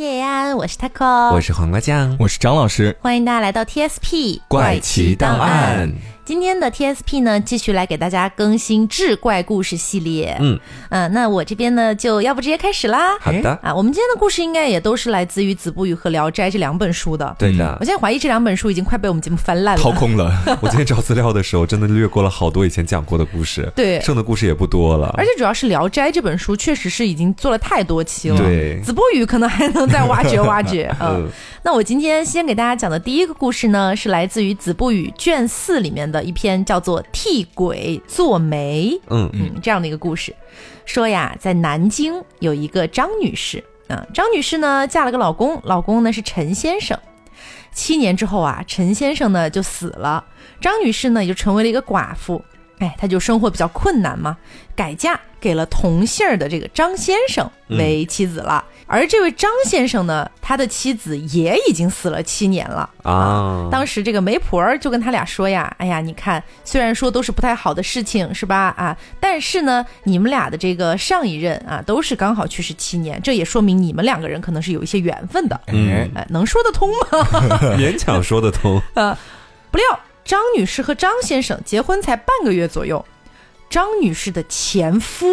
叶安，我是 taco，我是黄瓜酱，我是张老师，欢迎大家来到 TSP 怪奇档案。今天的 TSP 呢，继续来给大家更新志怪故事系列。嗯嗯、那我这边呢，就要不直接开始啦。好的，啊，我们今天的故事应该也都是来自于《子不语》和《聊斋》这两本书的。对的我。现在怀疑这两本书已经快被我们节目翻烂了。掏空了。我今天找资料的时候，真的略过了好多以前讲过的故事，对剩的故事也不多了。而且主要是《聊斋》这本书，确实是已经做了太多期了。对子不语可能还能再挖掘挖掘。嗯嗯，那我今天先给大家讲的第一个故事呢，是来自于《子不语》卷四里面的一篇，叫做《替鬼做媒》。嗯嗯，这样的一个故事，说呀，在南京有一个张女士啊，张女士呢嫁了个老公，老公呢是陈先生。七年之后啊，陈先生呢就死了，张女士呢也就成为了一个寡妇。哎，她就生活比较困难嘛，改嫁给了同姓儿的这个张先生为妻子了。而这位张先生呢，他的妻子也已经死了七年了。啊，当时这个媒婆儿就跟他俩说呀：“哎呀，你看，虽然说都是不太好的事情，是吧？啊，但是呢，你们俩的这个上一任啊，都是刚好去世七年，这也说明你们两个人可能是有一些缘分的。嗯哎，能说得通吗？勉强说得通。不料张女士和张先生结婚才半个月左右，张女士的前夫，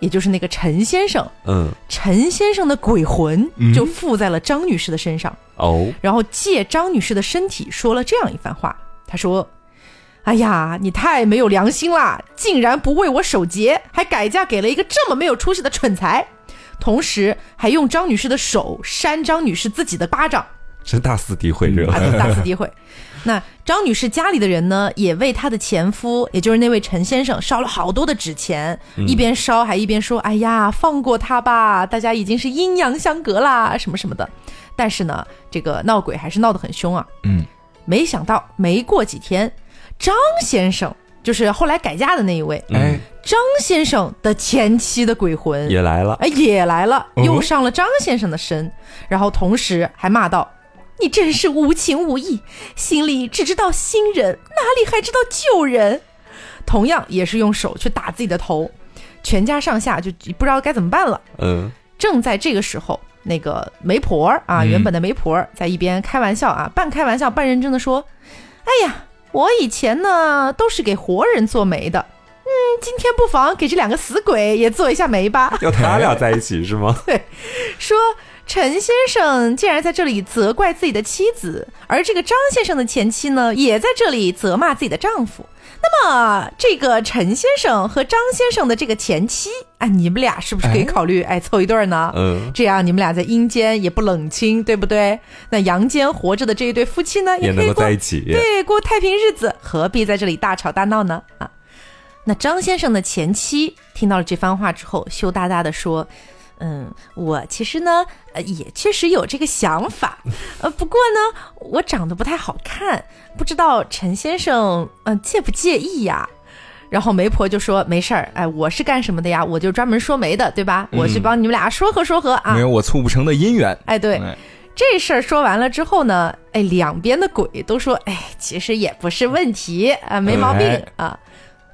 也就是那个陈先生，嗯，陈先生的鬼魂就附在了张女士的身上。哦，然后借张女士的身体说了这样一番话。他说：“哎呀，你太没有良心啦，竟然不为我守节，还改嫁给了一个这么没有出息的蠢材，同时还用张女士的手扇张女士自己的巴掌，真大肆诋毁这啊，个。大肆诋毁。”那张女士家里的人呢，也为她的前夫，也就是那位陈先生，烧了好多的纸钱，一边烧还一边说：“哎呀，放过他吧，大家已经是阴阳相隔啦，什么什么的。”但是呢，这个闹鬼还是闹得很凶啊。嗯，没想到没过几天，张先生就是后来改嫁的那一位，哎，张先生的前妻的鬼魂也来了，哎也来了，哦又上了张先生的身，然后同时还骂道：“你真是无情无义，心里只知道新人，哪里还知道旧人？”同样也是用手去打自己的头，全家上下就不知道该怎么办了。嗯，正在这个时候，那个媒婆啊，嗯原本的媒婆在一边开玩笑啊，半开玩笑半认真的说：“哎呀，我以前呢都是给活人做媒的，嗯，今天不妨给这两个死鬼也做一下媒吧。要他俩在一起是吗？对说陈先生竟然在这里责怪自己的妻子，而这个张先生的前妻呢，也在这里责骂自己的丈夫。那么，这个陈先生和张先生的这个前妻，哎，你们俩是不是可以考虑哎凑一对儿呢？嗯，这样你们俩在阴间也不冷清，对不对？那阳间活着的这一对夫妻呢，也能够在一起。对，过太平日子，何必在这里大吵大闹呢？啊，那张先生的前妻听到了这番话之后，羞答答的说：“嗯，我其实呢，呃，也确实有这个想法，呃，不过呢，我长得不太好看，不知道陈先生，嗯、介不介意呀？”然后媒婆就说：“没事儿，哎，我是干什么的呀？我就专门说媒的，对吧？我去帮你们俩说和说和啊没。有我促不成的姻缘。哎，对，哎这事儿说完了之后呢，哎，两边的鬼都说，哎，其实也不是问题啊，没毛病哎啊。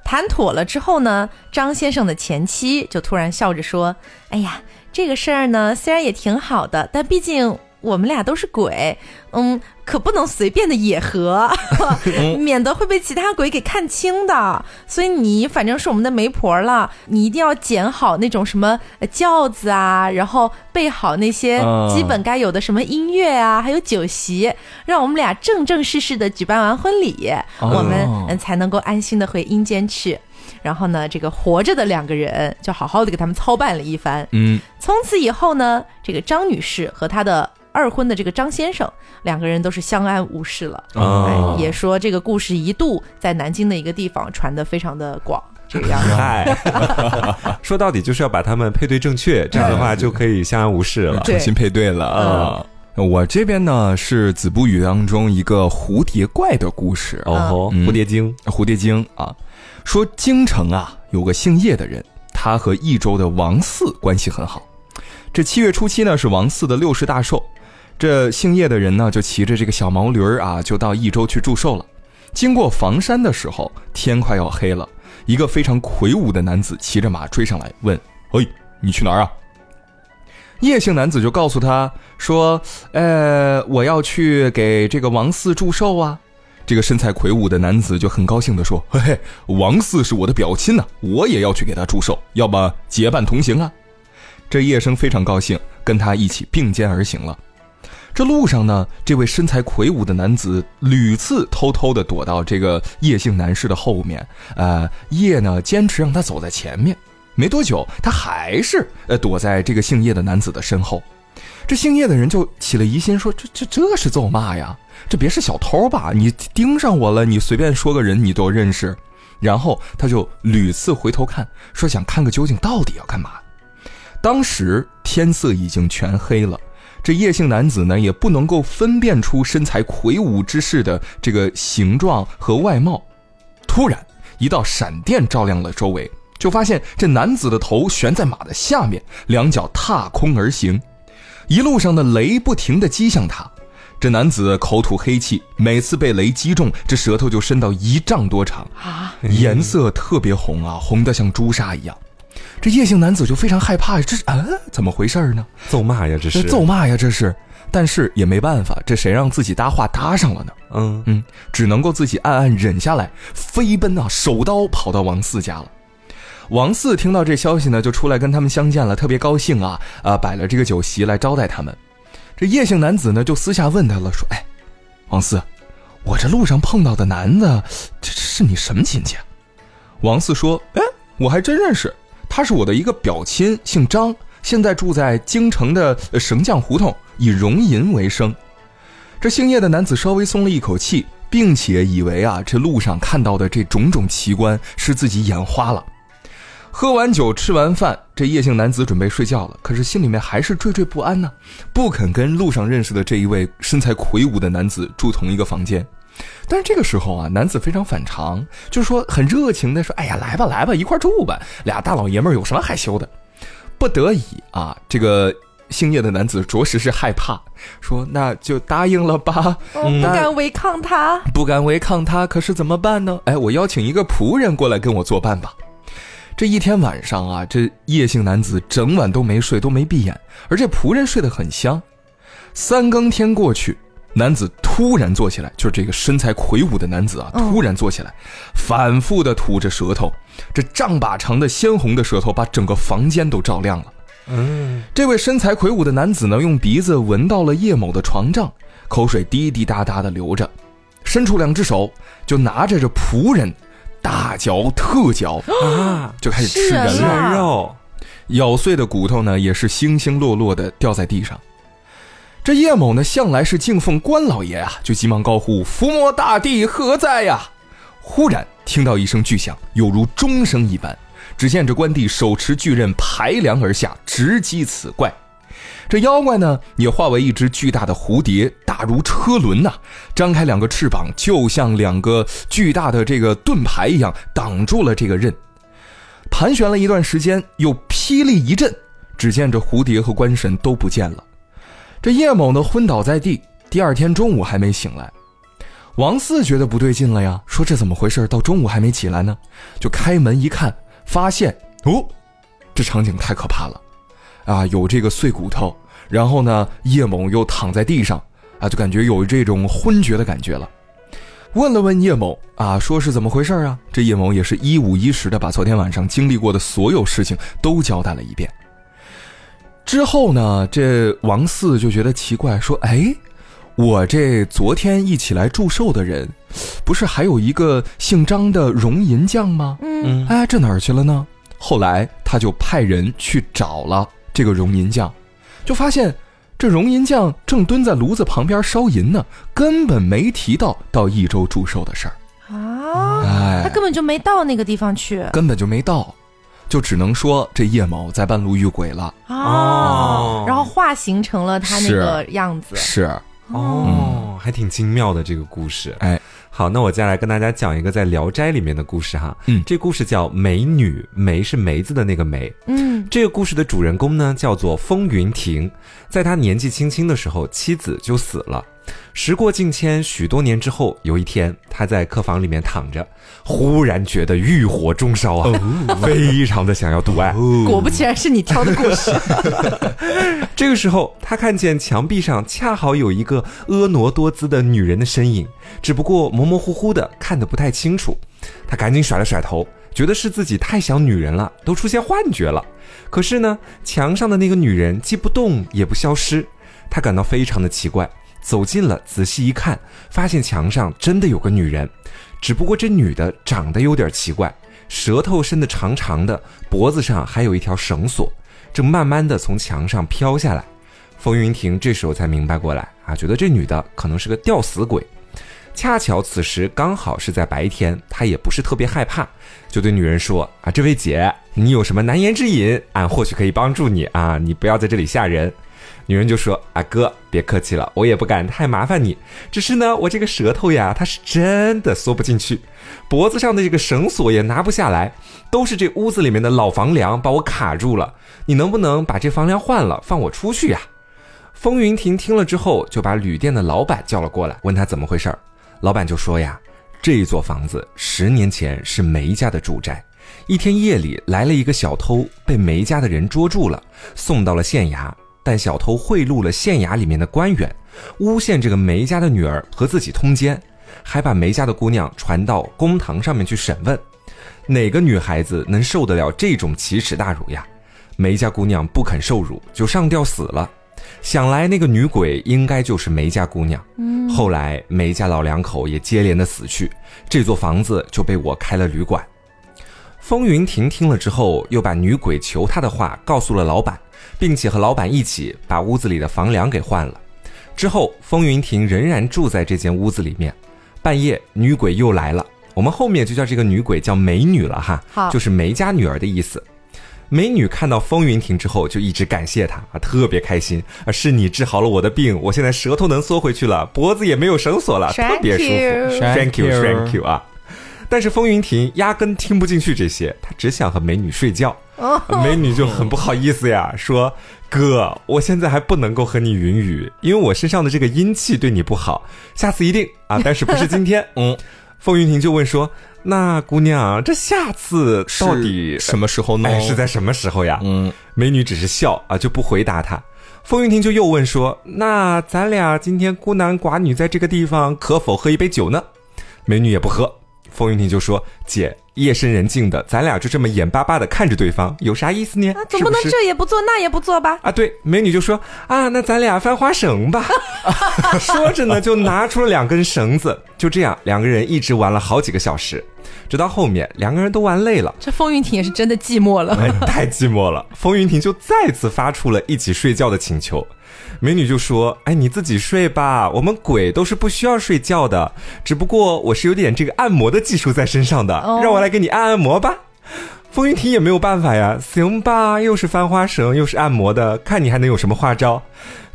谈妥了之后呢，张先生的前妻就突然笑着说：“哎呀，这个事儿呢，虽然也挺好的，但毕竟我们俩都是鬼，嗯，可不能随便的野合，免得会被其他鬼给看清的。所以你反正是我们的媒婆了，你一定要捡好那种什么呃轿子啊，然后备好那些嗯基本该有的什么音乐啊，还有酒席，让我们俩正正式式的举办完婚礼，哦我们嗯才能够安心的回阴间去。然后呢，这个活着的两个人就好好的给他们操办了一番。嗯，从此以后呢，这个张女士和她的二婚的这个张先生两个人都是相安无事了。哦哎，也说这个故事一度在南京的一个地方传得非常的广，这个样子。嗨，说到底就是要把他们配对正确，这样的话就可以相安无事了。重新配对了啊。我这边呢是《子不语》当中一个蝴蝶怪的故事。哦吼，嗯蝴蝶精，蝴蝶精啊，说京城啊有个姓叶的人，他和益州的王四关系很好。这七月初七呢是王四的六十大寿，这姓叶的人呢就骑着这个小毛驴儿啊，就到益州去祝寿了。经过房山的时候，天快要黑了，一个非常魁梧的男子骑着马追上来，问：“嘿，你去哪儿啊？”叶姓男子就告诉他说：“呃，我要去给这个王四祝寿啊。”这个身材魁梧的男子就很高兴地说：“嘿嘿，王四是我的表亲呐、我也要去给他祝寿，要么结伴同行啊。”这叶生非常高兴，跟他一起并肩而行了。这路上呢，这位身材魁梧的男子屡次偷偷地躲到这个叶姓男士的后面，呃，叶呢坚持让他走在前面。没多久，他还是呃躲在这个姓叶的男子的身后。这姓叶的人就起了疑心，说：“这这这是咒骂呀？这别是小偷吧？你盯上我了，你随便说个人你都认识。”然后他就屡次回头看，说想看个究竟，到底要干嘛。当时天色已经全黑了，这叶姓男子呢也不能够分辨出身材魁梧之士的这个形状和外貌。突然，一道闪电照亮了周围，就发现这男子的头悬在马的下面，两脚踏空而行，一路上的雷不停地击向他。这男子口吐黑气，每次被雷击中，这舌头就伸到一丈多长，啊，颜色特别红啊，红得像朱砂一样。这叶姓男子就非常害怕呀，这是啊，怎么回事呢？揍骂呀，这这是揍骂呀，这是。但是也没办法，这谁让自己搭话搭上了呢？嗯嗯，只能够自己暗暗忍下来，飞奔啊，手刀跑到王四家了。王四听到这消息呢，就出来跟他们相见了，特别高兴啊啊，摆了这个酒席来招待他们。这叶姓男子呢，就私下问他了，说：“哎，王四，我这路上碰到的男的，这是你什么亲戚啊？”王四说：“哎，我还真认识，他是我的一个表亲，姓张，现在住在京城的呃绳匠胡同，以容银为生。”这姓叶的男子稍微松了一口气，并且以为啊，这路上看到的这种种奇观是自己眼花了。喝完酒，吃完饭，这叶姓男子准备睡觉了，可是心里面还是惴惴不安呢，不肯跟路上认识的这一位身材魁梧的男子住同一个房间。但是这个时候啊，男子非常反常，就是说很热情的说：“哎呀，来吧来吧，一块住吧，俩大老爷们儿有什么害羞的？”不得已啊，这个姓叶的男子着实是害怕，说：“那就答应了吧。”我不敢违抗他。不敢违抗他，可是怎么办呢？哎，我邀请一个仆人过来跟我作伴吧。这一天晚上啊，这叶姓男子整晚都没睡，都没闭眼，而这仆人睡得很香。三更天过去，男子突然坐起来，就是这个身材魁梧的男子啊，嗯突然坐起来，反复的吐着舌头，这丈把长的鲜红的舌头把整个房间都照亮了。嗯，这位身材魁梧的男子呢，用鼻子闻到了叶某的床帐，口水滴滴答答的流着，伸出两只手就拿着这仆人，大嚼特嚼，啊，就开始吃是啊人了。吃人肉，咬碎的骨头呢，也是星星落落的掉在地上。这叶某呢，向来是敬奉关老爷啊，就急忙高呼：“伏魔大帝何在呀？”忽然听到一声巨响，有如钟声一般。只见这关帝手持巨刃排梁而下，直击此怪。这妖怪呢，也化为一只巨大的蝴蝶，大如车轮呐、张开两个翅膀，就像两个巨大的这个盾牌一样，挡住了这个刃。盘旋了一段时间，又霹雳一震，只见这蝴蝶和官神都不见了。这叶某呢，昏倒在地，第二天中午还没醒来。王四觉得不对劲了呀，说这怎么回事？到中午还没起来呢？就开门一看，发现哦，这场景太可怕了，啊，有这个碎骨头，然后呢，叶某又躺在地上，啊，就感觉有这种昏厥的感觉了。问了问叶某啊，说是怎么回事啊？这叶某也是一五一十的把昨天晚上经历过的所有事情都交代了一遍。之后呢，这王四就觉得奇怪，说：“哎，我这昨天一起来祝寿的人，不是还有一个姓张的荣银匠吗？嗯，嗯，哎，这哪儿去了呢？”后来他就派人去找了这个荣银匠，就发现这荣银匠正蹲在炉子旁边烧银呢，根本没提到到益州祝寿的事儿。啊，哎，他根本就没到那个地方去根本就没到，就只能说这叶某在半路遇鬼了。哦，然后化形成了他那个样子。是，哦，还挺精妙的这个故事。哎，好，那我接下来跟大家讲一个在《聊斋》里面的故事哈。嗯这故事叫《梅女》，梅是梅子的那个梅。嗯这个故事的主人公呢叫做风云亭，在他年纪轻轻的时候，妻子就死了。时过境迁，许多年之后，有一天，他在客房里面躺着，忽然觉得欲火中烧啊，非常的想要独爱。果不其然是你挑的故事。这个时候，他看见墙壁上恰好有一个婀娜多姿的女人的身影，只不过模模糊糊的，看得不太清楚。他赶紧甩了甩头，觉得是自己太想女人了，都出现幻觉了。可是呢，墙上的那个女人既不动也不消失，他感到非常的奇怪。走近了，仔细一看，发现墙上真的有个女人，只不过这女的长得有点奇怪，舌头伸得长长的，脖子上还有一条绳索，正慢慢的从墙上飘下来。风云亭这时候才明白过来啊，觉得这女的可能是个吊死鬼。恰巧此时刚好是在白天，他也不是特别害怕，就对女人说：“啊，这位姐，你有什么难言之隐，俺或许可以帮助你啊，你不要在这里吓人。”女人就说：“啊哥，别客气了，我也不敢太麻烦你，只是呢，我这个舌头呀，它是真的缩不进去，脖子上的这个绳索也拿不下来，都是这屋子里面的老房梁把我卡住了。你能不能把这房梁换了，放我出去呀？”风云亭听了之后，就把旅店的老板叫了过来，问他怎么回事儿。老板就说呀，这一座房子十年前是梅家的住宅，一天夜里来了一个小偷，被梅家的人捉住了，送到了县衙。但小偷贿赂了县衙里面的官员，诬陷这个梅家的女儿和自己通奸，还把梅家的姑娘传到公堂上面去审问。哪个女孩子能受得了这种奇耻大辱呀？梅家姑娘不肯受辱，就上吊死了。想来那个女鬼应该就是梅家姑娘。嗯，后来梅家老两口也接连的死去，这座房子就被我开了旅馆。风云亭听了之后，又把女鬼求他的话告诉了老板，并且和老板一起把屋子里的房梁给换了。之后，风云亭仍然住在这间屋子里面。半夜，女鬼又来了，我们后面就叫这个女鬼叫美女了哈，好，就是梅家女儿的意思。美女看到风云亭之后，就一直感谢他啊，特别开心啊，是你治好了我的病，我现在舌头能缩回去了，脖子也没有绳索了，特别舒服。Thank you，Thank you 啊！但是风云亭压根听不进去这些，他只想和美女睡觉。美女就很不好意思呀，说：“哥，我现在还不能够和你云雨，因为我身上的这个阴气对你不好，下次一定啊，但是不是今天？” 嗯，凤云亭就问说。那姑娘，这下次到底什么时候呢？是在什么时候呀？嗯，美女只是笑啊，就不回答他。凤云亭就又问说：“那咱俩今天孤男寡女在这个地方，可否喝一杯酒呢？”美女也不喝。风云亭就说：“姐。”夜深人静的，咱俩就这么眼巴巴的看着对方，有啥意思呢？啊，总不能这也不做那也不做吧？啊，对，美女就说啊，那咱俩翻花绳吧。说着呢，就拿出了两根绳子，就这样，两个人一直玩了好几个小时，直到后面两个人都玩累了，这风云亭也是真的寂寞了，太寂寞了。风云亭就再次发出了一起睡觉的请求。美女就说：“哎，你自己睡吧，我们鬼都是不需要睡觉的，只不过我是有点这个按摩的技术在身上的，让我来给你按按摩吧。”风云亭也没有办法呀，行吧，又是翻花绳，又是按摩的，看你还能有什么花招？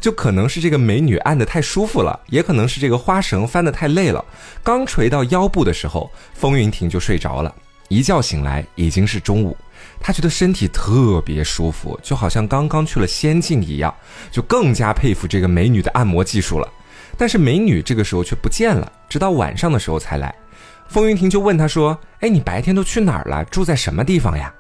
就可能是这个美女按的太舒服了，也可能是这个花绳翻的太累了，刚垂到腰部的时候，风云亭就睡着了，一觉醒来已经是中午。他觉得身体特别舒服，就好像刚刚去了仙境一样，就更加佩服这个美女的按摩技术了。但是美女这个时候却不见了，直到晚上的时候才来。风云亭就问他说：“哎，你白天都去哪儿了？住在什么地方呀？”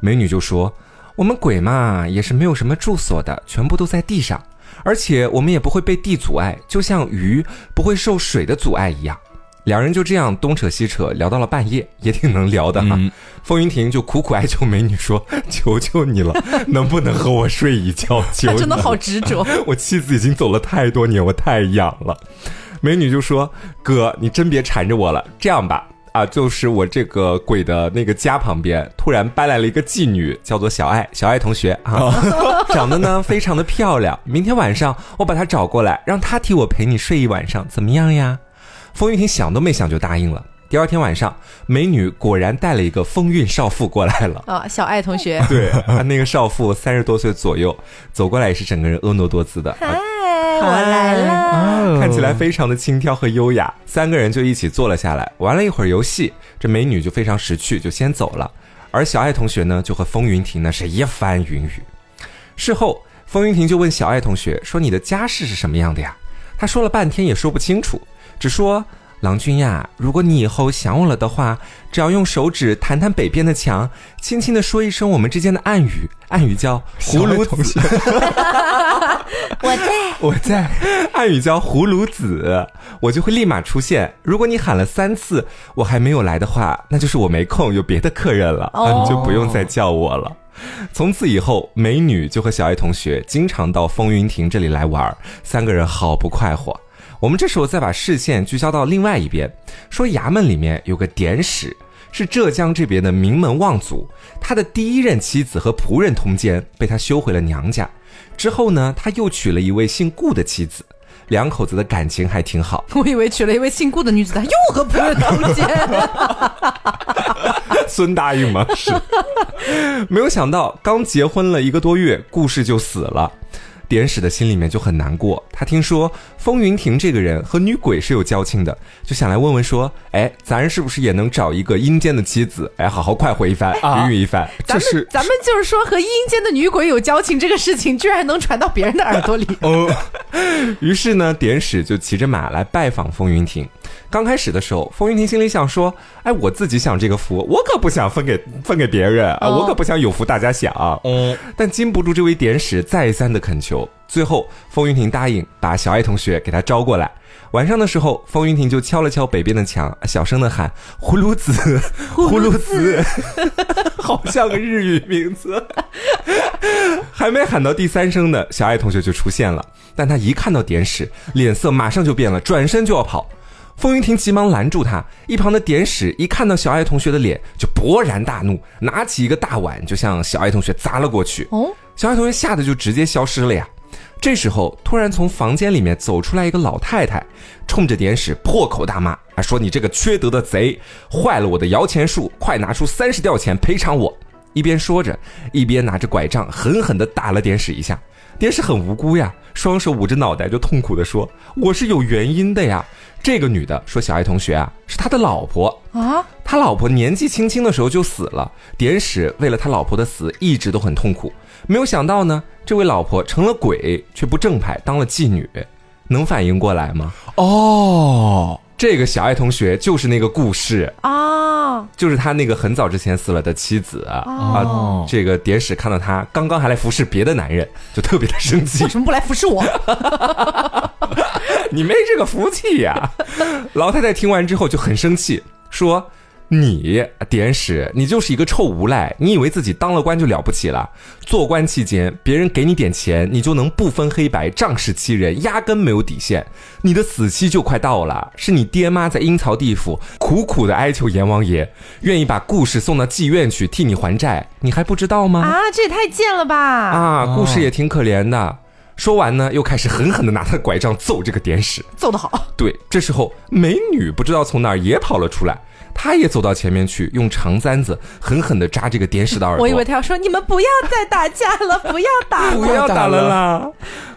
美女就说：“我们鬼嘛，也是没有什么住所的，全部都在地上，而且我们也不会被地阻碍，就像鱼不会受水的阻碍一样。”两人就这样东扯西扯，聊到了半夜，也挺能聊的哈。风云亭就苦苦哀求美女说：“求求你了，能不能和我睡一觉？”他真的好执着。我妻子已经走了太多年，我太痒了。美女就说：“哥，你真别缠着我了。这样吧，啊，就是我这个鬼的那个家旁边，突然搬来了一个妓女，叫做小爱，小爱同学啊，长得呢非常的漂亮。明天晚上我把她找过来，让她替我陪你睡一晚上，怎么样呀？”风云亭想都没想就答应了。第二天晚上，美女果然带了一个风韵少妇过来了。啊，小爱同学。对，那个少妇三十多岁左右，走过来也是整个人婀娜多姿的。嗨，我来了。看起来非常的轻佻和优雅。三个人就一起坐了下来，玩了一会儿游戏。这美女就非常识趣，就先走了。而小爱同学呢，就和风云亭呢是一番云雨。事后，风云亭就问小爱同学说：“你的家世是什么样的呀？”他说了半天也说不清楚，只说。郎君呀，如果你以后想我了的话，只要用手指弹弹北边的墙，轻轻的说一声我们之间的暗语，暗语叫“葫芦子”，我在，我在，暗语叫“葫芦子”，我就会立马出现。如果你喊了三次我还没有来的话，那就是我没空，有别的客人了，啊，你就不用再叫我了。从此以后，美女就和小爱同学经常到风云亭这里来玩，三个人好不快活。我们这时候再把视线聚焦到另外一边，说衙门里面有个典史，是浙江这边的名门望族，他的第一任妻子和仆人通奸，被他休回了娘家。之后呢，他又娶了一位姓顾的妻子，两口子的感情还挺好。我以为娶了一位姓顾的女子，他又和仆人通奸。孙答应吗？是，没有想到刚结婚了一个多月，顾氏就死了。典史的心里面就很难过，他听说风云亭这个人和女鬼是有交情的，就想来问问说，哎，咱是不是也能找一个阴间的妻子，哎，好好快活一番，愉悦一番？这是咱们就是说和阴间的女鬼有交情这个事情，居然能传到别人的耳朵里。哦，于是呢，典史就骑着马来拜访风云亭。刚开始的时候，风云亭心里想说：“哎，我自己享这个福，我可不想分给分给别人啊，我可不想有福大家享。”嗯，但禁不住这位典史再三的恳求，最后风云亭答应把小爱同学给他招过来。晚上的时候，风云亭就敲了敲北边的墙，小声的喊：“葫芦子，葫芦子，好像个日语名字。”还没喊到第三声呢，小爱同学就出现了。但他一看到点史，脸色马上就变了，转身就要跑。风云亭急忙拦住他，一旁的点史一看到小爱同学的脸，就勃然大怒，拿起一个大碗就向小爱同学砸了过去。哦，小爱同学吓得就直接消失了呀。这时候，突然从房间里面走出来一个老太太，冲着典史破口大骂，啊，说你这个缺德的贼，坏了我的摇钱树，快拿出三十吊钱赔偿我。一边说着，一边拿着拐杖狠狠地打了典史一下。典史很无辜呀，双手捂着脑袋就痛苦地说：“我是有原因的呀。”这个女的说：“小爱同学啊，是他的老婆啊，他老婆年纪轻轻的时候就死了。典史为了他老婆的死一直都很痛苦，没有想到呢，这位老婆成了鬼，却不正派，当了妓女，能反应过来吗？哦。”这个小爱同学就是那个故事啊，就是他那个很早之前死了的妻子啊。这个典史看到他刚刚还来服侍别的男人，就特别的生气。为什么不来服侍我？你没这个福气呀！老太太听完之后就很生气，说。你典史，你就是一个臭无赖！你以为自己当了官就了不起了？做官期间，别人给你点钱，你就能不分黑白，仗势欺人，压根没有底线。你的死期就快到了，是你爹妈在阴曹地府苦苦的哀求阎王爷，愿意把故事送到妓院去替你还债，你还不知道吗？啊，这也太贱了吧！啊，故事也挺可怜的。说完呢，又开始狠狠的拿他的拐杖揍这个典史，揍得好。对，这时候美女不知道从哪儿也跑了出来。他也走到前面去，用长簪子狠狠地扎这个点屎的耳朵。我以为他要说：“你们不要再打架了，不要打了，不要打了啦。”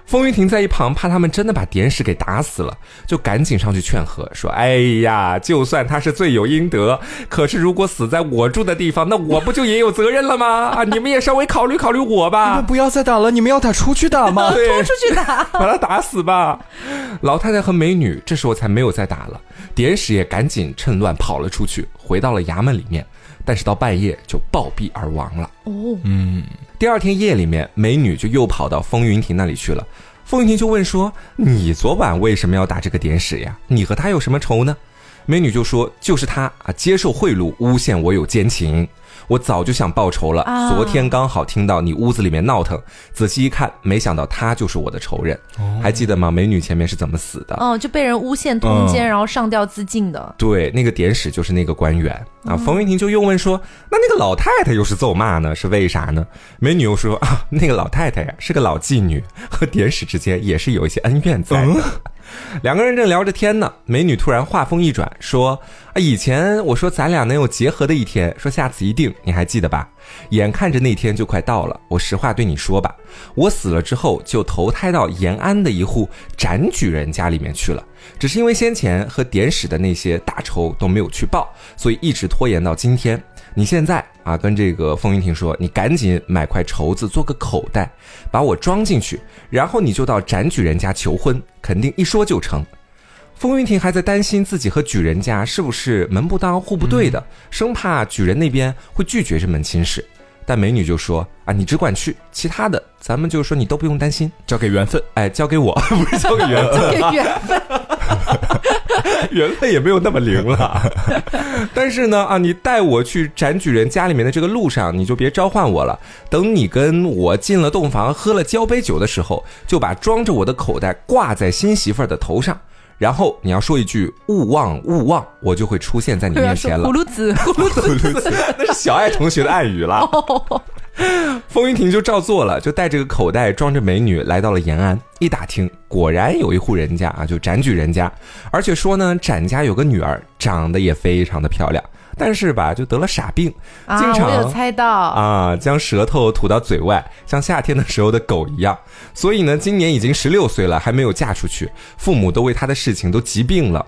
风云亭在一旁怕他们真的把典史给打死了，就赶紧上去劝和，说：“哎呀，就算他是罪有应得，可是如果死在我住的地方，那我不就也有责任了吗？啊，你们也稍微考虑考虑我吧。你们不要再打了，你们要打出去打吗？拖出去打，把他打死吧。”老太太和美女这时候才没有再打了，典史也赶紧趁乱跑了出去，回到了衙门里面，但是到半夜就暴毙而亡了。哦，嗯。第二天夜里面，美女就又跑到风云亭那里去了。风云亭就问说：“你昨晚为什么要打这个点史呀？你和他有什么仇呢？”美女就说：“就是他啊，接受贿赂，诬陷我有奸情。”我早就想报仇了，昨天刚好听到你屋子里面闹腾，仔细一看，没想到他就是我的仇人。还记得吗？美女前面是怎么死的？哦，就被人诬陷通奸，然后上吊自尽的。对，那个典史就是那个官员啊。冯云亭就又问说：“那那个老太太又是咒骂呢？是为啥呢？”美女又说：“啊，那个老太太呀，是个老妓女，和典史之间也是有一些恩怨在的。”两个人正聊着天呢，美女突然话锋一转，说：“啊，以前我说咱俩能有结合的一天，说下次一定，你还记得吧？眼看着那天就快到了，我实话对你说吧，我死了之后就投胎到延安的一户展举人家里面去了，只是因为先前和典史的那些大仇都没有去报，所以一直拖延到今天。你现在。”啊，跟这个风云亭说：“你赶紧买块绸子做个口袋，把我装进去，然后你就到展举人家求婚，肯定一说就成。”风云亭还在担心自己和举人家是不是门不当户不对的，生怕举人那边会拒绝这门亲事。但美女就说：“啊，你只管去，其他的咱们就说你都不用担心，交给缘分。哎，交给我，不是交给缘分。”这个缘分，缘分也没有那么灵了。但是呢，啊，你带我去展举人家里面的这个路上，你就别召唤我了。等你跟我进了洞房，喝了交杯酒的时候，就把装着我的口袋挂在新媳妇儿的头上。然后你要说一句“勿忘勿忘”，我就会出现在你面前了葫。芦籽，葫芦籽，那是小爱同学的暗语了。风云亭就照做了，就带着个口袋装着美女来到了延安。一打听，果然有一户人家啊，就展举人家，而且说呢，展家有个女儿，长得也非常的漂亮，但是吧，就得了傻病，啊，经常我有猜到，啊，将舌头吐到嘴外，像夏天的时候的狗一样。所以呢，今年已经十六岁了，还没有嫁出去，父母都为他的事情都急病了。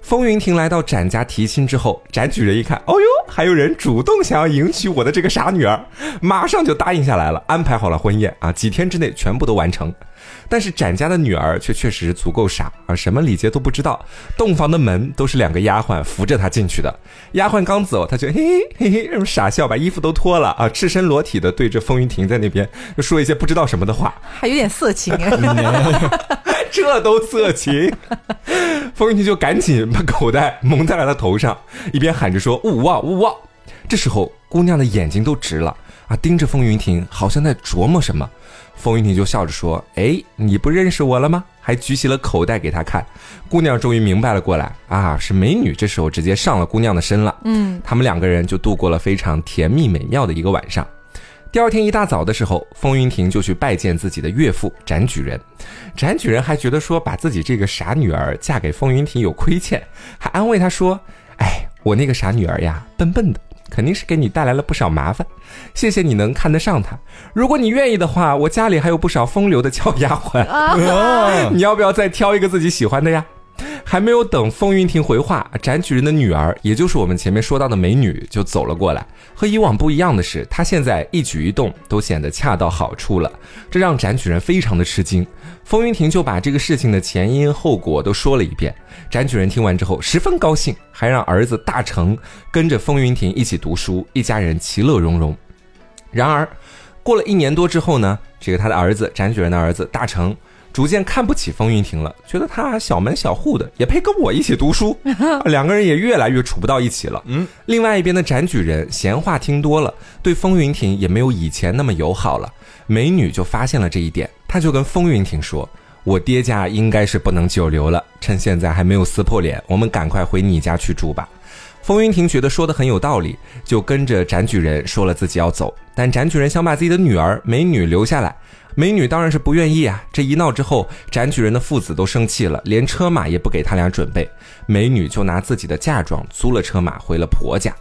风云亭来到展家提亲之后，展举人一看，哦哟，还有人主动想要迎娶我的这个傻女儿，马上就答应下来了，安排好了婚宴啊，几天之内全部都完成。但是展家的女儿却确实足够傻啊，什么礼节都不知道。洞房的门都是两个丫鬟扶着她进去的，丫鬟刚走，她就嘿嘿嘿嘿，傻笑，把衣服都脱了啊，赤身裸体的对着风云亭在那边就说一些不知道什么的话。还有点色情哎，这都色情。风云亭就赶紧把口袋蒙在了他头上，一边喊着说“勿忘勿忘”。这时候，姑娘的眼睛都直了啊，盯着风云亭，好像在琢磨什么。风云亭就笑着说：“哎，你不认识我了吗？”还举起了口袋给他看。姑娘终于明白了过来啊，是美女。这时候直接上了姑娘的身了。嗯，他们两个人就度过了非常甜蜜美妙的一个晚上。第二天一大早的时候，风云亭就去拜见自己的岳父展举人。展举人还觉得说把自己这个傻女儿嫁给风云亭有亏欠，还安慰他说：“哎，我那个傻女儿呀，笨笨的，肯定是给你带来了不少麻烦。谢谢你能看得上他。如果你愿意的话，我家里还有不少风流的俏丫鬟，哦 你要不要再挑一个自己喜欢的呀？”还没有等风云亭回话，展举人的女儿，也就是我们前面说到的美女，就走了过来。和以往不一样的是，她现在一举一动都显得恰到好处了，这让展举人非常的吃惊。风云亭就把这个事情的前因后果都说了一遍。展举人听完之后十分高兴，还让儿子大成跟着风云亭一起读书，一家人其乐融融。然而，过了一年多之后呢，这个他的儿子展举人的儿子大成。逐渐看不起风云亭了，觉得他小门小户的，也配跟我一起读书，两个人也越来越处不到一起了。嗯，另外一边的展举人闲话听多了，对风云亭也没有以前那么友好了。美女就发现了这一点，她就跟风云亭说：“我爹家应该是不能久留了，趁现在还没有撕破脸，我们赶快回你家去住吧。”风云亭觉得说的很有道理，就跟着展举人说了自己要走，但展举人想把自己的女儿美女留下来。美女当然是不愿意啊！这一闹之后，展举人的父子都生气了，连车马也不给他俩准备。美女就拿自己的嫁妆租了车马回了婆家。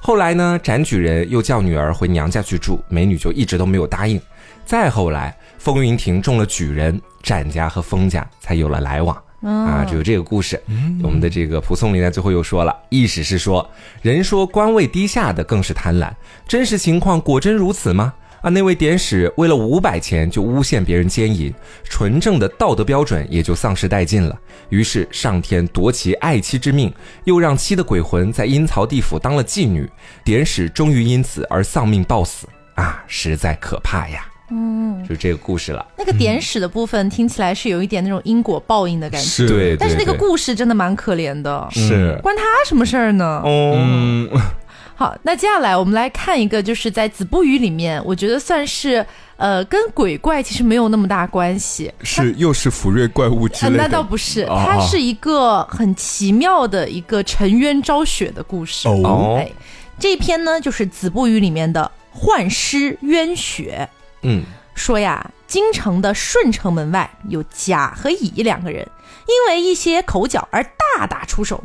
后来呢，展举人又叫女儿回娘家去住，美女就一直都没有答应。再后来，风云亭中了举人，展家和封家才有了来往。啊，只有这个故事。我们的这个蒲松龄在最后又说了，意思是说，人说官位低下的更是贪婪，真实情况果真如此吗？啊，那位典史为了五百钱就诬陷别人奸淫，纯正的道德标准也就丧失殆尽了。于是上天夺其爱妻之命，又让妻的鬼魂在阴曹地府当了妓女，典史终于因此而丧命暴死。啊，实在可怕呀！嗯，就这个故事了。那个典史的部分听起来是有一点那种因果报应的感觉，是对，但是那个故事真的蛮可怜的，是关他什么事儿呢？哦，嗯，好，那接下来我们来看一个，就是在《子不语》里面，我觉得算是呃跟鬼怪其实没有那么大关系。是又是福瑞怪物之呃，类的。那倒不是，哦它是一个很奇妙的一个沉冤昭雪的故事。哦哦哎，这篇呢就是《子不语》里面的幻师冤雪。嗯，说呀，京城的顺城门外有甲和乙两个人，因为一些口角而大打出手。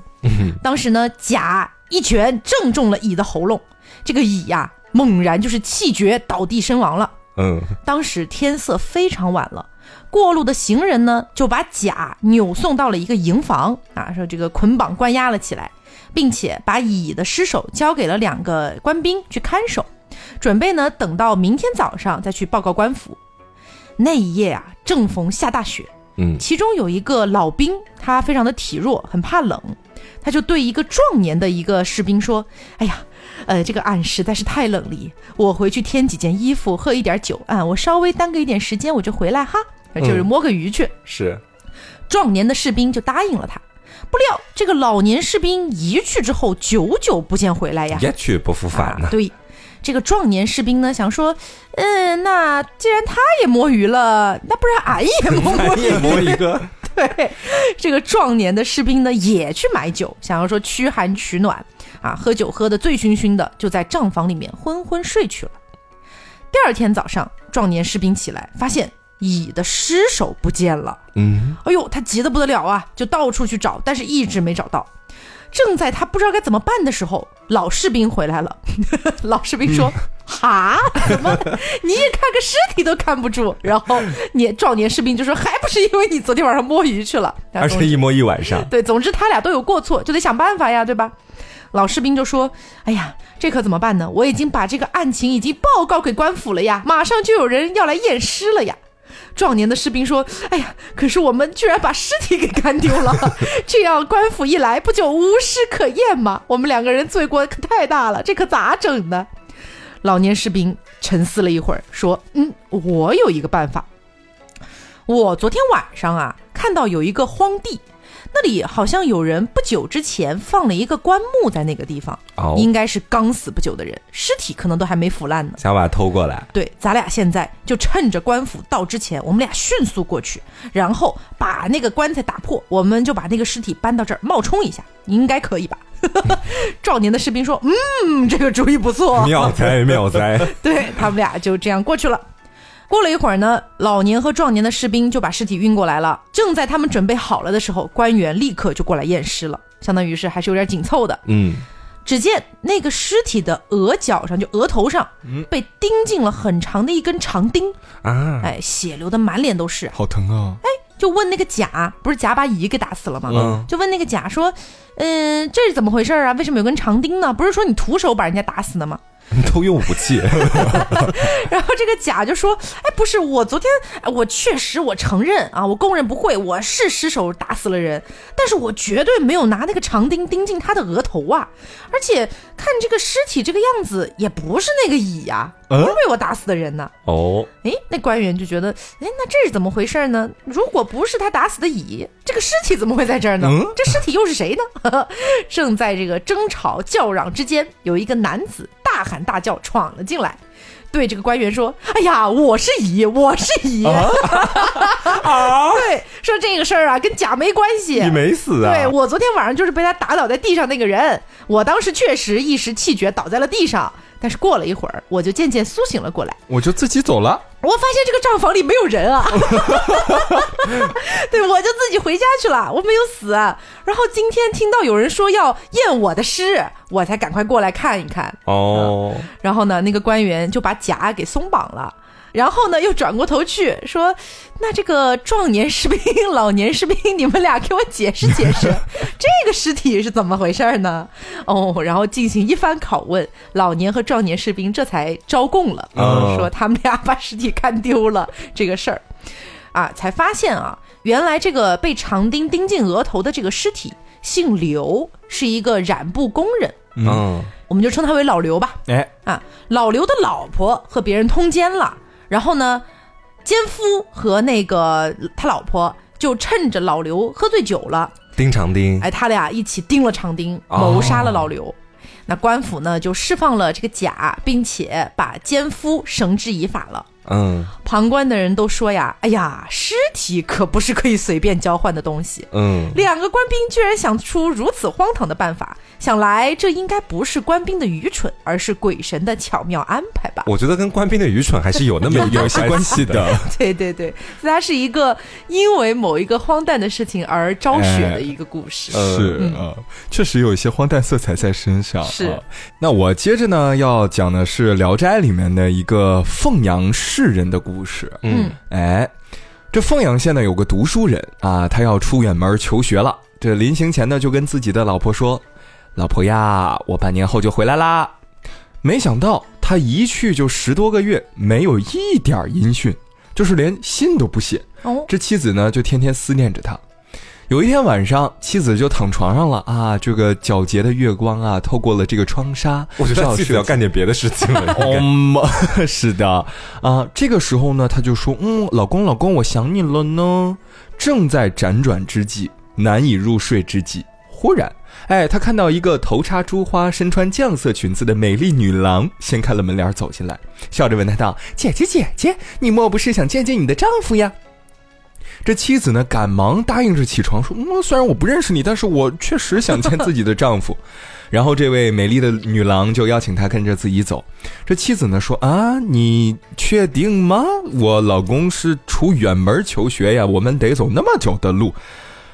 当时呢，甲一拳正中了乙的喉咙，这个乙呀、猛然就是气绝倒地身亡了。嗯，当时天色非常晚了，过路的行人呢，就把甲扭送到了一个营房啊，说这个捆绑关押了起来，并且把乙的尸首交给了两个官兵去看守，准备呢等到明天早上再去报告官府。那一夜啊，正逢下大雪，嗯，其中有一个老兵，他非常的体弱，很怕冷，他就对一个壮年的一个士兵说：“哎呀，呃，这个岸实在是太冷了，我回去添几件衣服，喝一点酒啊，我稍微耽搁一点时间，我就回来哈，就是摸个鱼去。是，壮年的士兵就答应了他。不料这个老年士兵一去之后，久久不见回来呀。一去不复返呢。啊对，这个壮年士兵呢想说，嗯，那既然他也摸鱼了，那不然俺也摸摸鱼。摸一个，对，这个壮年的士兵呢也去买酒，想要说驱寒取暖啊，喝酒喝得醉醺醺的，就在帐房里面昏昏睡去了。第二天早上，壮年士兵起来，发现乙的尸首不见了。嗯，哎呦，他急得不得了啊，就到处去找，但是一直没找到。正在他不知道该怎么办的时候，老士兵回来了。老士兵说：“哈，怎么 你也看个尸体都看不住？”然后年壮年士兵就说：“还不是因为你昨天晚上摸鱼去了。”而且一摸一晚上。对，总之他俩都有过错，就得想办法呀，对吧？老士兵就说：“哎呀，这可怎么办呢？我已经把这个案情已经报告给官府了呀，马上就有人要来验尸了呀。”壮年的士兵说：“哎呀，可是我们居然把尸体给干丢了，这样官府一来，不就无尸可验吗？我们两个人罪过可太大了，这可咋整呢？”老年士兵沉思了一会儿，说：“嗯，我有一个办法。我昨天晚上啊，看到有一个荒地，那里好像有人不久之前放了一个棺木在那个地方，哦，应该是刚死不久的人，尸体可能都还没腐烂呢。想把它偷过来。对，咱俩现在就趁着官府到之前，我们俩迅速过去，然后把那个棺材打破，我们就把那个尸体搬到这儿冒充一下，应该可以吧？壮年的士兵说：“嗯，这个主意不错。”妙哉妙哉！对他们俩就这样过去了。过了一会儿呢，老年和壮年的士兵就把尸体运过来了。正在他们准备好了的时候，官员立刻就过来验尸了，相当于是还是有点紧凑的。嗯，只见那个尸体的额角上，就额头上，被钉进了很长的一根长钉，啊，哎，血流的满脸都是。好疼啊！哎就问那个甲，不是甲把乙给打死了吗？嗯就问那个甲说，嗯、这是怎么回事啊？为什么有根长钉呢？不是说你徒手把人家打死的吗？偷用武器。然后这个甲就说：“哎，不是，我昨天哎我确实我承认啊，我供认不讳，我是失手打死了人，但是我绝对没有拿那个长钉钉进他的额头啊！而且看这个尸体这个样子，也不是那个乙呀、不是被我打死的人呢。哦，哎，那官员就觉得，哎，那这是怎么回事呢？如果不是他打死的乙，这个尸体怎么会在这儿呢？嗯这尸体又是谁呢？正在这个争吵叫嚷之间，有一个男子大喊大叫闯了进来。对这个官员说：“哎呀，我是乙，我是乙。啊 对，说这个事儿啊，跟甲没关系。你没死啊？对我昨天晚上就是被他打倒在地上那个人，我当时确实一时气绝倒在了地上，但是过了一会儿，我就渐渐苏醒了过来。我就自己走了。我发现这个账房里没有人啊，对，我就自己回家去了，我没有死。然后今天听到有人说要验我的尸，我才赶快过来看一看。哦，然后呢，那个官员就把甲给松绑了。然后呢，又转过头去说：“那这个壮年士兵、老年士兵，你们俩给我解释解释，这个尸体是怎么回事呢？”哦，然后进行一番拷问，老年和壮年士兵这才招供了，哦。说他们俩把尸体看丢了这个事儿，啊，才发现啊，原来这个被长钉钉进额头的这个尸体姓刘，是一个染布工人，嗯，我们就称他为老刘吧。哎，啊，老刘的老婆和别人通奸了，然后呢，奸夫和那个他老婆就趁着老刘喝醉酒了，盯长丁，哎，他俩一起盯了长钉，哦谋杀了老刘。那官府呢就释放了这个甲，并且把奸夫绳之以法了。嗯旁观的人都说呀，哎呀，尸体可不是可以随便交换的东西。嗯，两个官兵居然想出如此荒唐的办法，想来这应该不是官兵的愚蠢，而是鬼神的巧妙安排吧？我觉得跟官兵的愚蠢还是有那么有有一些关系的。对对对，所以它是一个因为某一个荒诞的事情而昭雪的一个故事。呃是啊，确实有一些荒诞色彩在身上。是啊那我接着呢要讲的是《聊斋》里面的一个凤阳士人的故事。嗯哎，这凤阳县呢有个读书人啊，他要出远门求学了。这临行前呢，就跟自己的老婆说：“老婆呀，我半年后就回来啦。”没想到他一去就十多个月，没有一点音讯，就是连信都不写。哦，这妻子呢就天天思念着他。有一天晚上，妻子就躺床上了啊，这个皎洁的月光啊，透过了这个窗纱，我觉得妻子要干点别的事情了。嗯，是的啊。这个时候呢，他就说：“嗯，老公，老公，我想你了呢。”正在辗转之际，难以入睡之际，忽然，哎，他看到一个头插珠花、身穿绛色裙子的美丽女郎掀开了门帘走进来，笑着问他道：“姐姐，姐姐，你莫不是想见见你的丈夫呀？”这妻子呢，赶忙答应着起床说：“嗯，虽然我不认识你，但是我确实想见自己的丈夫。”然后这位美丽的女郎就邀请他跟着自己走。这妻子呢说：“啊，你确定吗？我老公是出远门求学呀，我们得走那么久的路。”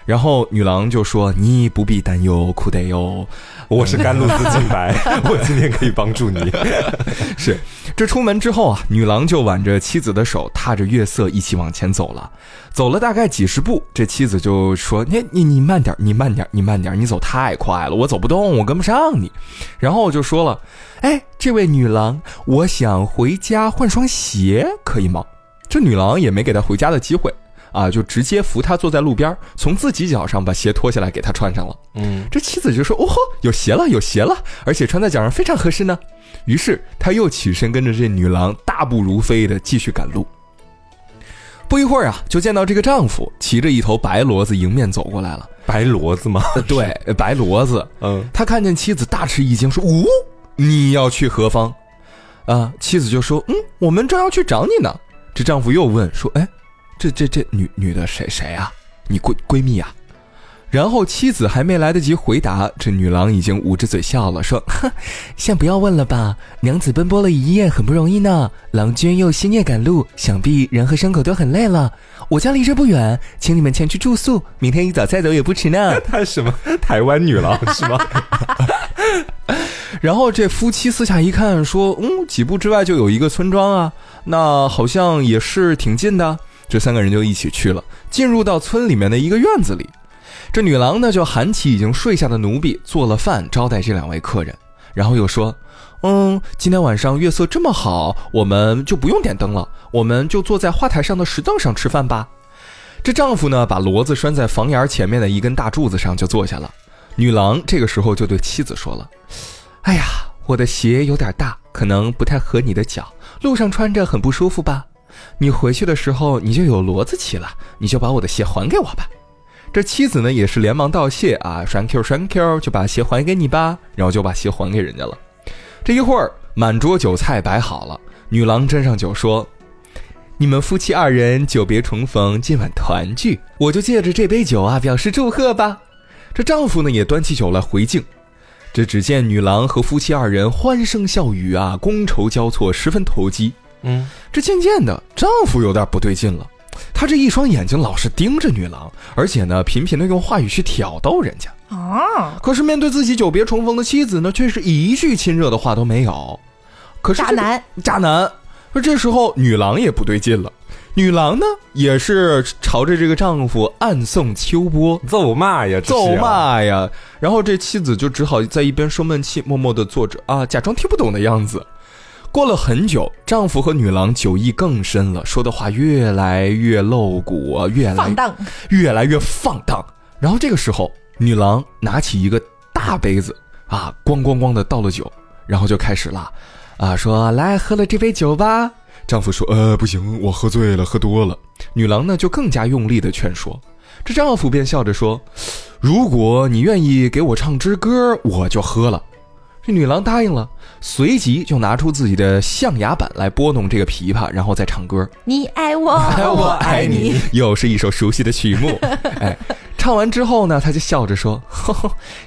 然后女郎就说：“你不必担忧，苦得哟，我是甘露寺净白，我今天可以帮助你。是，这出门之后啊，女郎就挽着妻子的手，踏着月色一起往前走了。走了大概几十步，这妻子就说：“你你你慢点，你慢点，你慢点，你走太快了，我走不动，我跟不上你。”然后我就说了：“哎，这位女郎，我想回家换双鞋，可以吗？”这女郎也没给他回家的机会。啊，就直接扶他坐在路边，从自己脚上把鞋脱下来给他穿上了。嗯，这妻子就说：“哦吼，有鞋了，有鞋了，而且穿在脚上非常合适呢。”于是他又起身跟着这女郎大步如飞的继续赶路。不一会儿啊，就见到这个丈夫骑着一头白骡子迎面走过来了。白骡子吗？对，白骡子。嗯，他看见妻子大吃一惊，说：“哦，你要去何方？”啊，妻子就说：“嗯，我们正要去找你呢。”这丈夫又问说：“哎。”这这这女女的谁谁啊？你闺闺蜜啊？然后妻子还没来得及回答，这女郎已经捂着嘴笑了，说：“哼先不要问了吧，娘子奔波了一夜，很不容易呢。郎君又星夜赶路，想必人和牲口都很累了。我家离这不远，请你们前去住宿，明天一早再走也不迟呢。”她什么台湾女郎是吗？然后这夫妻私下一看，说：“嗯，几步之外就有一个村庄啊，那好像也是挺近的。”这三个人就一起去了，进入到村里面的一个院子里。这女郎呢就喊起已经睡下的奴婢，做了饭招待这两位客人，然后又说：“嗯，今天晚上月色这么好，我们就不用点灯了，我们就坐在花台上的石凳上吃饭吧。”这丈夫呢把骡子拴在房檐前面的一根大柱子上就坐下了。女郎这个时候就对妻子说了：“哎呀，我的鞋有点大，可能不太合你的脚，路上穿着很不舒服吧。”你回去的时候你就有骡子骑了，你就把我的鞋还给我吧。这妻子呢也是连忙道谢啊，thank you，thank you，就把鞋还给你吧，然后就把鞋还给人家了。这一会儿满桌酒菜摆好了，女郎斟上酒说：“你们夫妻二人久别重逢，今晚团聚，我就借着这杯酒啊表示祝贺吧。”这丈夫呢也端起酒来回敬。这只见女郎和夫妻二人欢声笑语啊，觥筹交错，十分投机。嗯，这渐渐的，丈夫有点不对劲了。他这一双眼睛老是盯着女郎，而且呢，频频的用话语去挑逗人家啊。可是面对自己久别重逢的妻子呢，却是一句亲热的话都没有。可是渣男，渣男。而这时候，女郎也不对劲了。女郎呢，也是朝着这个丈夫暗送秋波，揍骂呀，揍骂呀。然后这妻子就只好在一边生闷气，默默的坐着啊，假装听不懂的样子。过了很久，丈夫和女郎酒意更深了，说的话越来越露骨，越来放荡，越来越放荡。然后这个时候，女郎拿起一个大杯子，啊，咣咣咣的倒了酒，然后就开始了，啊，说来喝了这杯酒吧。丈夫说，呃，不行，我喝醉了，喝多了。女郎呢就更加用力的劝说，这丈夫便笑着说，如果你愿意给我唱支歌，我就喝了。这女郎答应了，随即就拿出自己的象牙板来拨弄这个琵琶，然后再唱歌。你爱我，我爱你，又是一首熟悉的曲目。哎，唱完之后呢，他就笑着说：“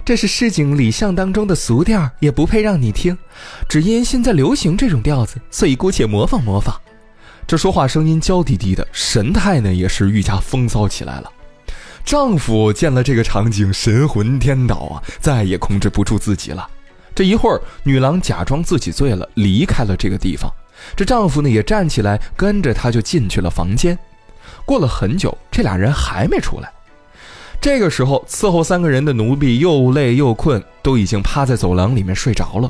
这是市井礼相当中的俗调，也不配让你听。只因现在流行这种调子，所以姑且模仿模仿。”这说话声音娇滴滴的，神态呢也是愈加风骚起来了。丈夫见了这个场景，神魂颠倒啊，再也控制不住自己了。这一会儿，女郎假装自己醉了，离开了这个地方。这丈夫呢，也站起来，跟着她就进去了房间。过了很久，这俩人还没出来。这个时候，伺候三个人的奴婢又累又困，都已经趴在走廊里面睡着了。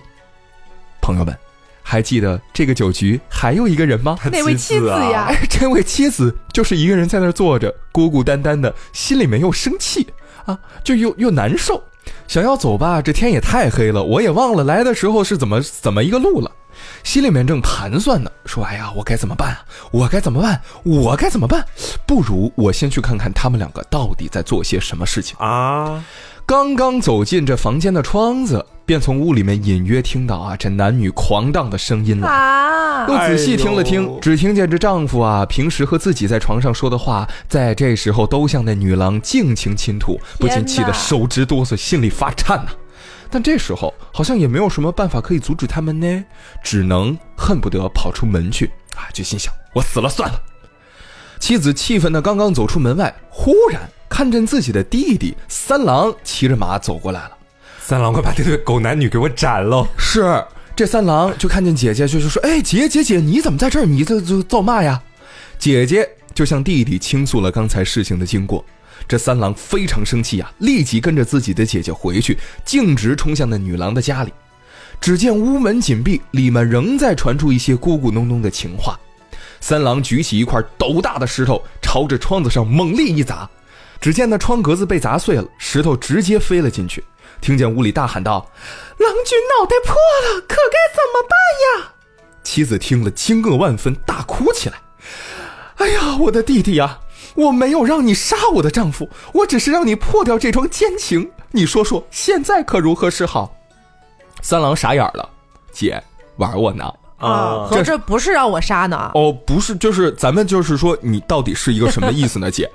朋友们，还记得这个酒局还有一个人吗？他哪位妻子啊呀？哎，这位妻子就是一个人在那儿坐着，孤孤单单的，心里面又生气啊，就又又难受，想要走吧，这天也太黑了，我也忘了来的时候是怎么怎么一个路了，心里面正盘算呢，说哎呀，我该怎么办啊？我该怎么办？我该怎么办？不如我先去看看他们两个到底在做些什么事情。啊，刚刚走进这房间的窗子，便从屋里面隐约听到啊这男女狂荡的声音了。啊，又仔细听了听，哎只听见这丈夫啊平时和自己在床上说的话，在这时候都向那女郎尽情倾吐，不禁气得手直哆嗦，心里发颤呐、但这时候好像也没有什么办法可以阻止他们呢，只能恨不得跑出门去啊！就心想：我死了算了。妻子气愤的刚刚走出门外，忽然看见自己的弟弟三郎骑着马走过来了。三郎，快把这对狗男女给我斩喽！是这三郎就看见姐姐，就是说：“哎，姐姐姐，你怎么在这儿？你这这造嘛呀？”姐姐就向弟弟倾诉了刚才事情的经过。这三郎非常生气啊，立即跟着自己的姐姐回去，径直冲向那女郎的家里。只见屋门紧闭，里面仍在传出一些咕咕哝哝的情话。三郎举起一块斗大的石头，朝着窗子上猛力一砸，只见那窗格子被砸碎了，石头直接飞了进去。听见屋里大喊道：“郎君脑袋破了，可该怎么办呀？”妻子听了惊愕万分，大哭起来：“哎呀，我的弟弟呀，我没有让你杀我的丈夫，我只是让你破掉这桩奸情。你说说，现在可如何是好？”三郎傻眼了：“姐，玩我呢？”啊，这合着不是让我杀呢？哦，不是，就是咱们就是说，你到底是一个什么意思呢，姐？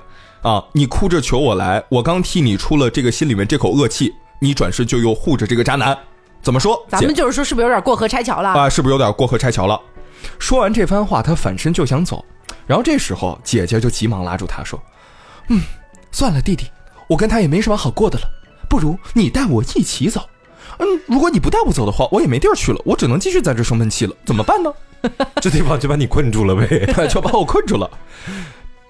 啊，你哭着求我来，我刚替你出了这个心里面这口恶气，你转世就又护着这个渣男，怎么说？咱们就是说，是不是有点过河拆桥了？啊，是不是有点过河拆桥了？说完这番话，他反身就想走，然后这时候姐姐就急忙拉住他说：“嗯，算了，弟弟，我跟他也没什么好过的了，不如你带我一起走。嗯，如果你不带我走的话，我也没地儿去了，我只能继续在这生闷气了，怎么办呢？这地方就把你困住了呗。就把我困住了。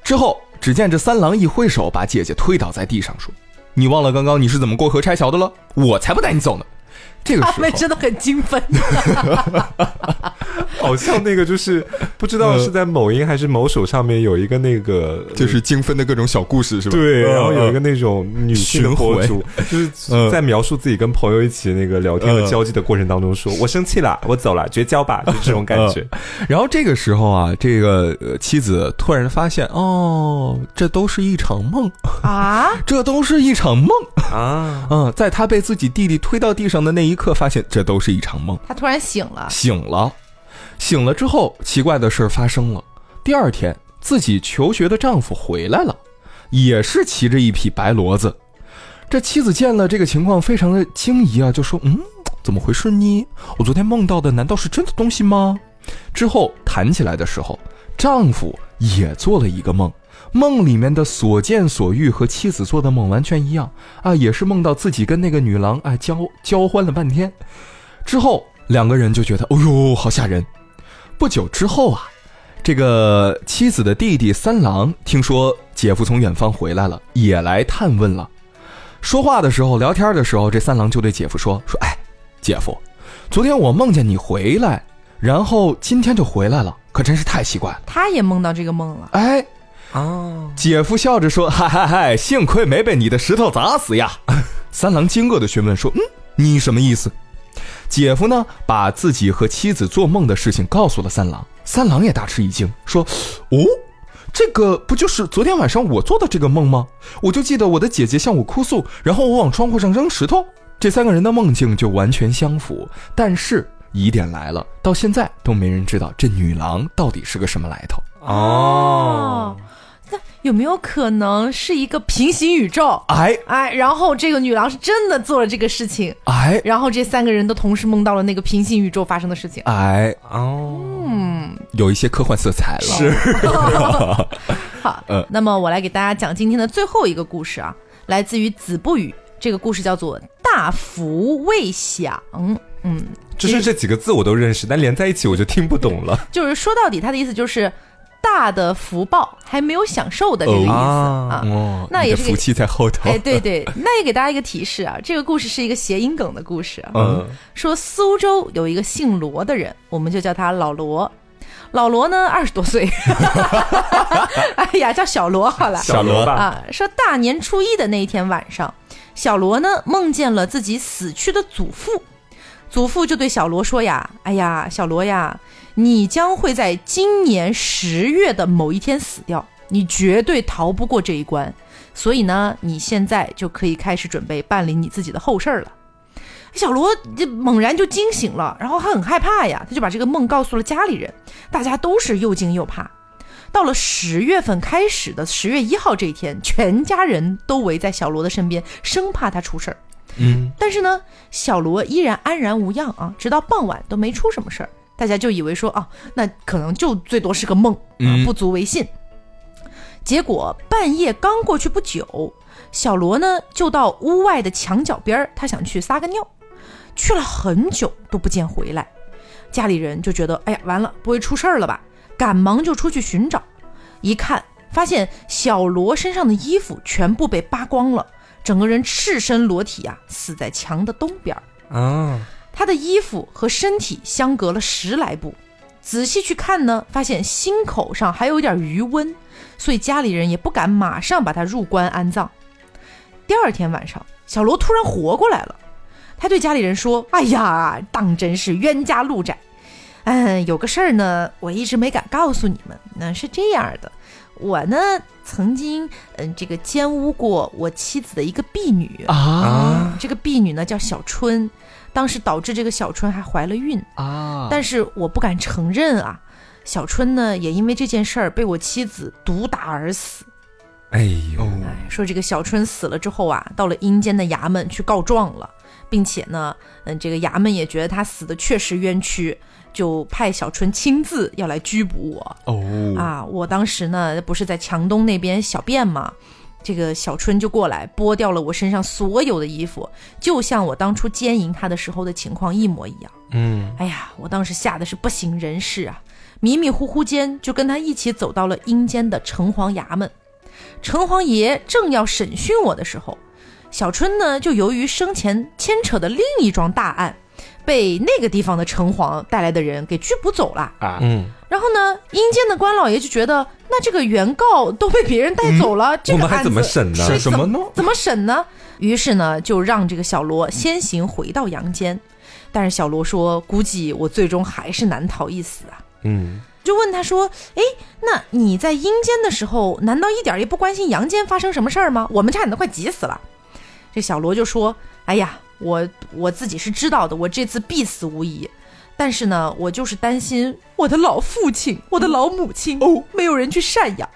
之后，只见这三郎一挥手，把姐姐推倒在地上，说：“你忘了刚刚你是怎么过河拆桥的了？我才不带你走呢。”这个他时候，们真的很精分。好像那个就是不知道是在某音还是某手上面有一个那个 就是精分的各种小故事，是吧？对，嗯然后有一个嗯那种女性巡回博主，就是嗯在描述自己跟朋友一起那个聊天的嗯交际的过程当中说，我生气了，我走了，绝交吧，就是这种感觉。然后这个时候啊，这个呃妻子突然发现，哦，这都是一场梦，啊，这都是一场梦。啊，嗯，在他被自己弟弟推到地上的那一刻，发现这都是一场梦。他突然醒了，醒了，醒了之后，奇怪的事儿发生了。第二天，自己求学的丈夫回来了，也是骑着一匹白骡子。这妻子见了这个情况，非常的惊疑啊，就说：“嗯，怎么回事呢？我昨天梦到的难道是真的东西吗？”之后谈起来的时候，丈夫也做了一个梦，梦里面的所见所遇和妻子做的梦完全一样啊，也是梦到自己跟那个女郎啊交交欢了半天。之后两个人就觉得，哦呦，好吓人。不久之后啊，这个妻子的弟弟三郎听说姐夫从远方回来了，也来探问了。说话的时候，聊天的时候，这三郎就对姐夫说：“说，哎，姐夫，昨天我梦见你回来，然后今天就回来了，可真是太奇怪了。他也梦到这个梦了。哎，哦，姐夫笑着说：“嗨嗨嗨，幸亏没被你的石头砸死呀。”三郎惊愕的询问说：“嗯，你什么意思？”姐夫呢，把自己和妻子做梦的事情告诉了三郎。三郎也大吃一惊，说：“哦，这个不就是昨天晚上我做的这个梦吗？我就记得我的姐姐向我哭诉，然后我往窗户上扔石头。这三个人的梦境就完全相符。但是疑点来了，到现在都没人知道这女郎到底是个什么来头。哦，那有没有可能是一个平行宇宙？哎哎，然后这个女郎是真的做了这个事情，哎然后这三个人都同时梦到了那个平行宇宙发生的事情。哎，哦，嗯，有一些科幻色彩了。是 好呃，那么我来给大家讲今天的最后一个故事啊，来自于子不语。这个故事叫做《大福未享》。嗯，就是这几个字我都认识，但连在一起我就听不懂了。就是说到底，他的意思就是大的福报还没有享受的这个意思哦啊。哦，那也是福气在后头。哎，对对，那也给大家一个提示啊，这个故事是一个谐音梗的故事啊。嗯说苏州有一个姓罗的人，我们就叫他老罗。老罗呢，二十多岁，哎呀，叫小罗好了。小罗吧，啊，说大年初一的那一天晚上，小罗呢梦见了自己死去的祖父，祖父就对小罗说呀：“哎呀，小罗呀，你将会在今年十月的某一天死掉，你绝对逃不过这一关。所以呢，你现在就可以开始准备办理你自己的后事儿了。”小罗这猛然就惊醒了，然后他很害怕呀，他就把这个梦告诉了家里人，大家都是又惊又怕。到了十月份开始的十月一号这一天，全家人都围在小罗的身边，生怕他出事儿。嗯，但是呢，小罗依然安然无恙啊，直到傍晚都没出什么事儿。大家就以为说啊，那可能就最多是个梦啊嗯，不足为信。结果半夜刚过去不久，小罗呢就到屋外的墙角边儿，他想去撒个尿，去了很久都不见回来。家里人就觉得，哎呀，完了，不会出事儿了吧？赶忙就出去寻找，一看发现小罗身上的衣服全部被扒光了，整个人赤身裸体啊，死在墙的东边儿。啊，他的衣服和身体相隔了十来步，仔细去看呢，发现心口上还有点余温，所以家里人也不敢马上把他入棺安葬。第二天晚上，小罗突然活过来了，他对家里人说：“哎呀，当真是冤家路窄。嗯，有个事儿呢，我一直没敢告诉你们。那是这样的，我呢曾经嗯这个奸污过我妻子的一个婢女啊这个婢女呢叫小春，当时导致这个小春还怀了孕，啊！但是我不敢承认啊。小春呢也因为这件事儿被我妻子毒打而死。哎呦，说这个小春死了之后啊，到了阴间的衙门去告状了，并且呢，嗯，这个衙门也觉得他死的确实冤屈，就派小春亲自要来拘捕我。哦啊，我当时呢不是在强东那边小便嘛，这个小春就过来剥掉了我身上所有的衣服，就像我当初奸淫他的时候的情况一模一样。嗯，哎呀，我当时吓得是不省人事啊，迷迷糊糊间就跟他一起走到了阴间的城隍衙门。城隍爷正要审讯我的时候，小春呢就由于生前牵扯的另一桩大案，被那个地方的城隍带来的人给拘捕走了。啊嗯，然后呢，阴间的官老爷就觉得，那这个原告都被别人带走了，这个案子我们还怎么审呢？审什么呢？怎么审呢？于是呢，就让这个小罗先行回到阳间。但是小罗说，估计我最终还是难逃一死啊。嗯，就问他说：“哎，那你在阴间的时候，难道一点也不关心阳间发生什么事儿吗？我们差点都快急死了。”这小罗就说：“哎呀，我我自己是知道的，我这次必死无疑。但是呢，我就是担心我的老父亲、我的老母亲哦，没有人去赡养，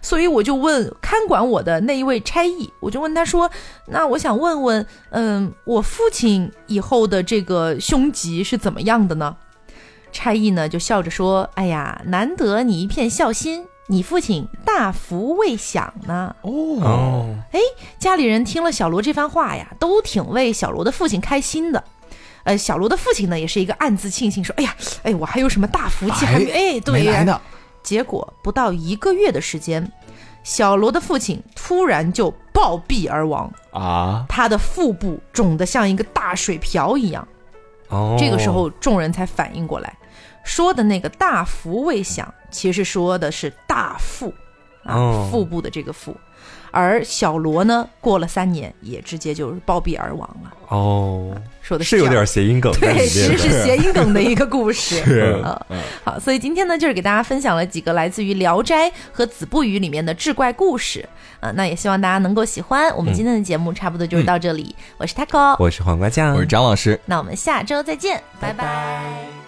所以我就问看管我的那一位差役，我就问他说：‘那我想问问，嗯，我父亲以后的这个凶吉是怎么样的呢？’”差役呢就笑着说：“哎呀，难得你一片孝心，你父亲大福未享呢。哦哎，”家里人听了小罗这番话呀，都挺为小罗的父亲开心的。呃，小罗的父亲呢，也是一个暗自庆幸，说：“哎呀，哎，我还有什么大福气？还没哎，对呀。结果不到一个月的时间，小罗的父亲突然就暴毙而亡，啊，他的腹部肿得像一个大水瓢一样。哦，这个时候，众人才反应过来，说的那个大福未享，其实说的是大腹啊，哦。腹部的这个腹。而小罗呢，过了三年，也直接就是暴毙而亡了。哦，说的是有点谐音梗在对，其实是谐音梗的一个故事。是。啊，好，所以今天呢，就是给大家分享了几个来自于《聊斋》和《子不语》里面的志怪故事。啊，那也希望大家能够喜欢。我们今天的节目差不多就是到这里，我是 taco，、我是黄瓜酱，我是张老师。那我们下周再见，拜拜